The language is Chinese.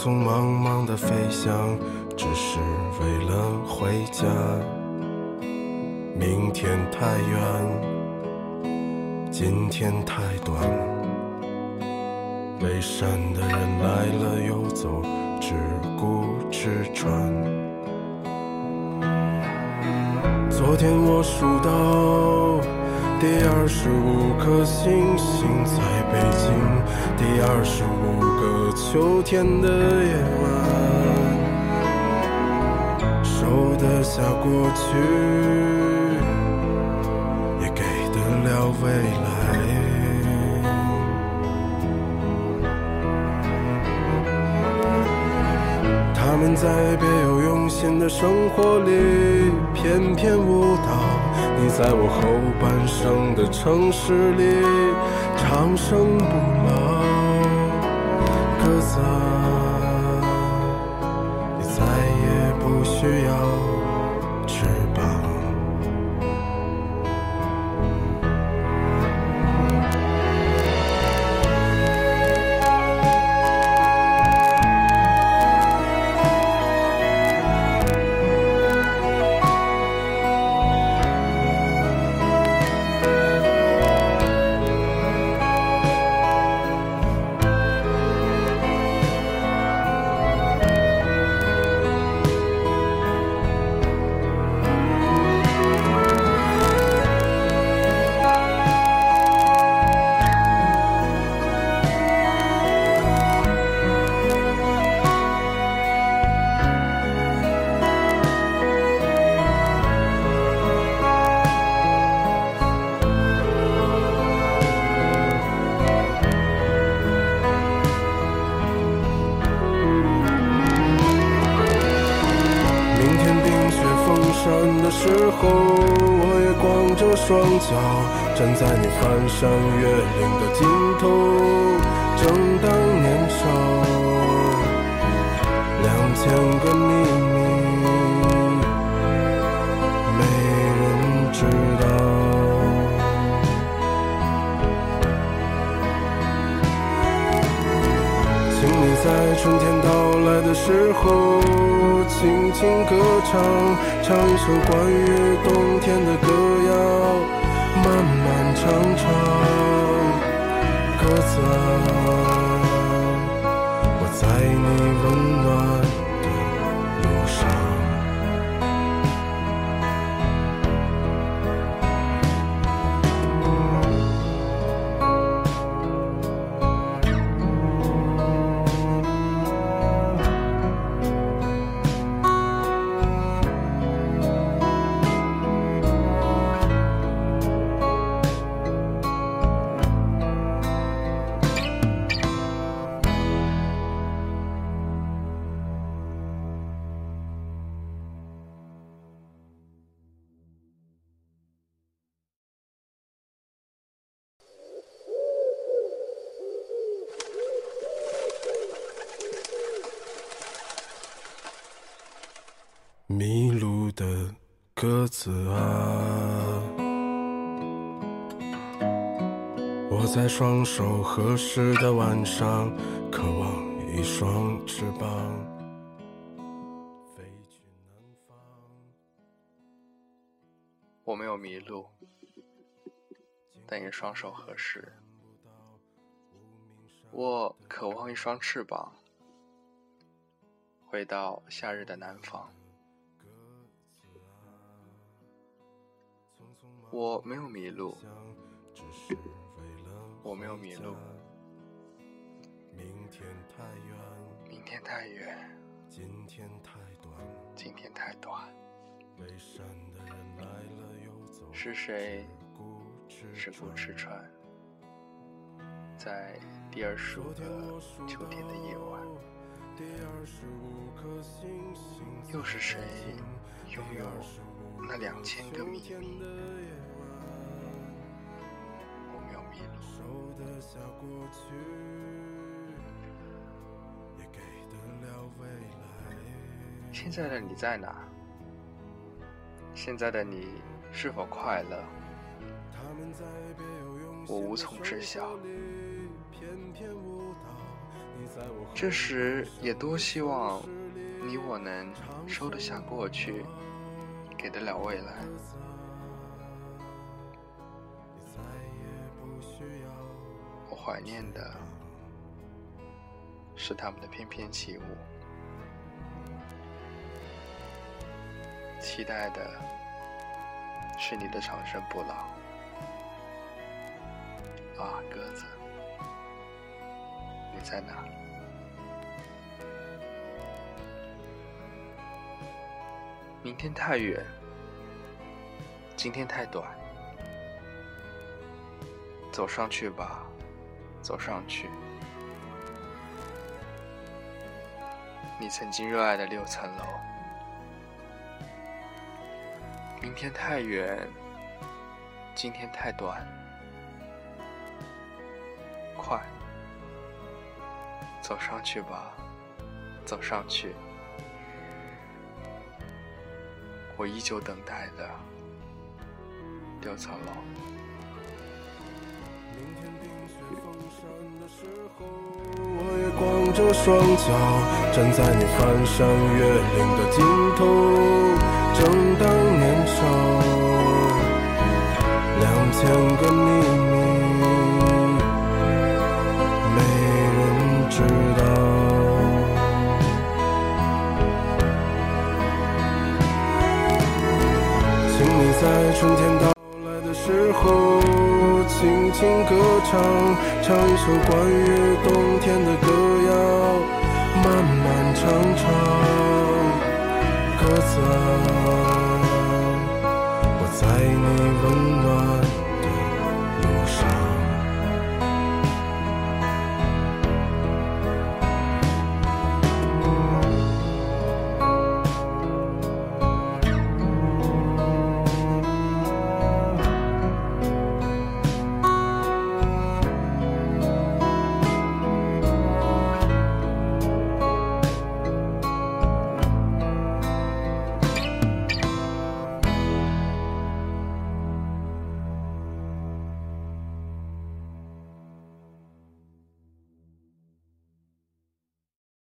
匆匆忙忙的飞翔，只是为了回家。明天太远，今天太短，北山的人来了又走。只顾吃穿。昨天我数到第二十五颗星星在北京，第二十五个秋天的夜晚，收得下过去，也给得了未来。他们在别有用心的生活里翩翩舞蹈，你在我后半生的城市里长生不老，鸽子啊，你再也不需要。我也光着双脚站在你翻山越岭的尽头，正当年少，两千个秘密没人知道，请你在春天的时候。轻轻歌唱，唱一首关于冬天的歌谣，漫漫长长，鸽子啊，我在你温暖鸽子啊，我在双手合十的晚上，渴望一双翅膀，我没有迷路，但也双手合十。我渴望一双翅膀，回到夏日的南方。我没有迷路，我没有迷路。明天太远，明天太远，今天太短，今天太短。背山的人来了又走，是谁？是顾吃穿？在第二十五个秋天的夜晚，又是谁？拥有那两千个秘密？我没有迷路。现在的你在哪？现在的你是否快乐？我无从知晓。这时也多希望你我能收得下过去，给得了未来。我怀念的是他们的翩翩起舞，期待的是你的长生不老。啊，鸽子。你在哪？明天太远，今天太短，走上去吧，走上去。你曾经热爱的六层楼。明天太远，今天太短，快。走上去吧，走上去。我依旧等待的六层楼。我也光着双脚站在你翻山越岭的尽头，正当年少，两千个你。春天到来的时候，轻轻歌唱，唱一首关于冬天的歌谣，漫漫长长。歌子啊，我在你温暖。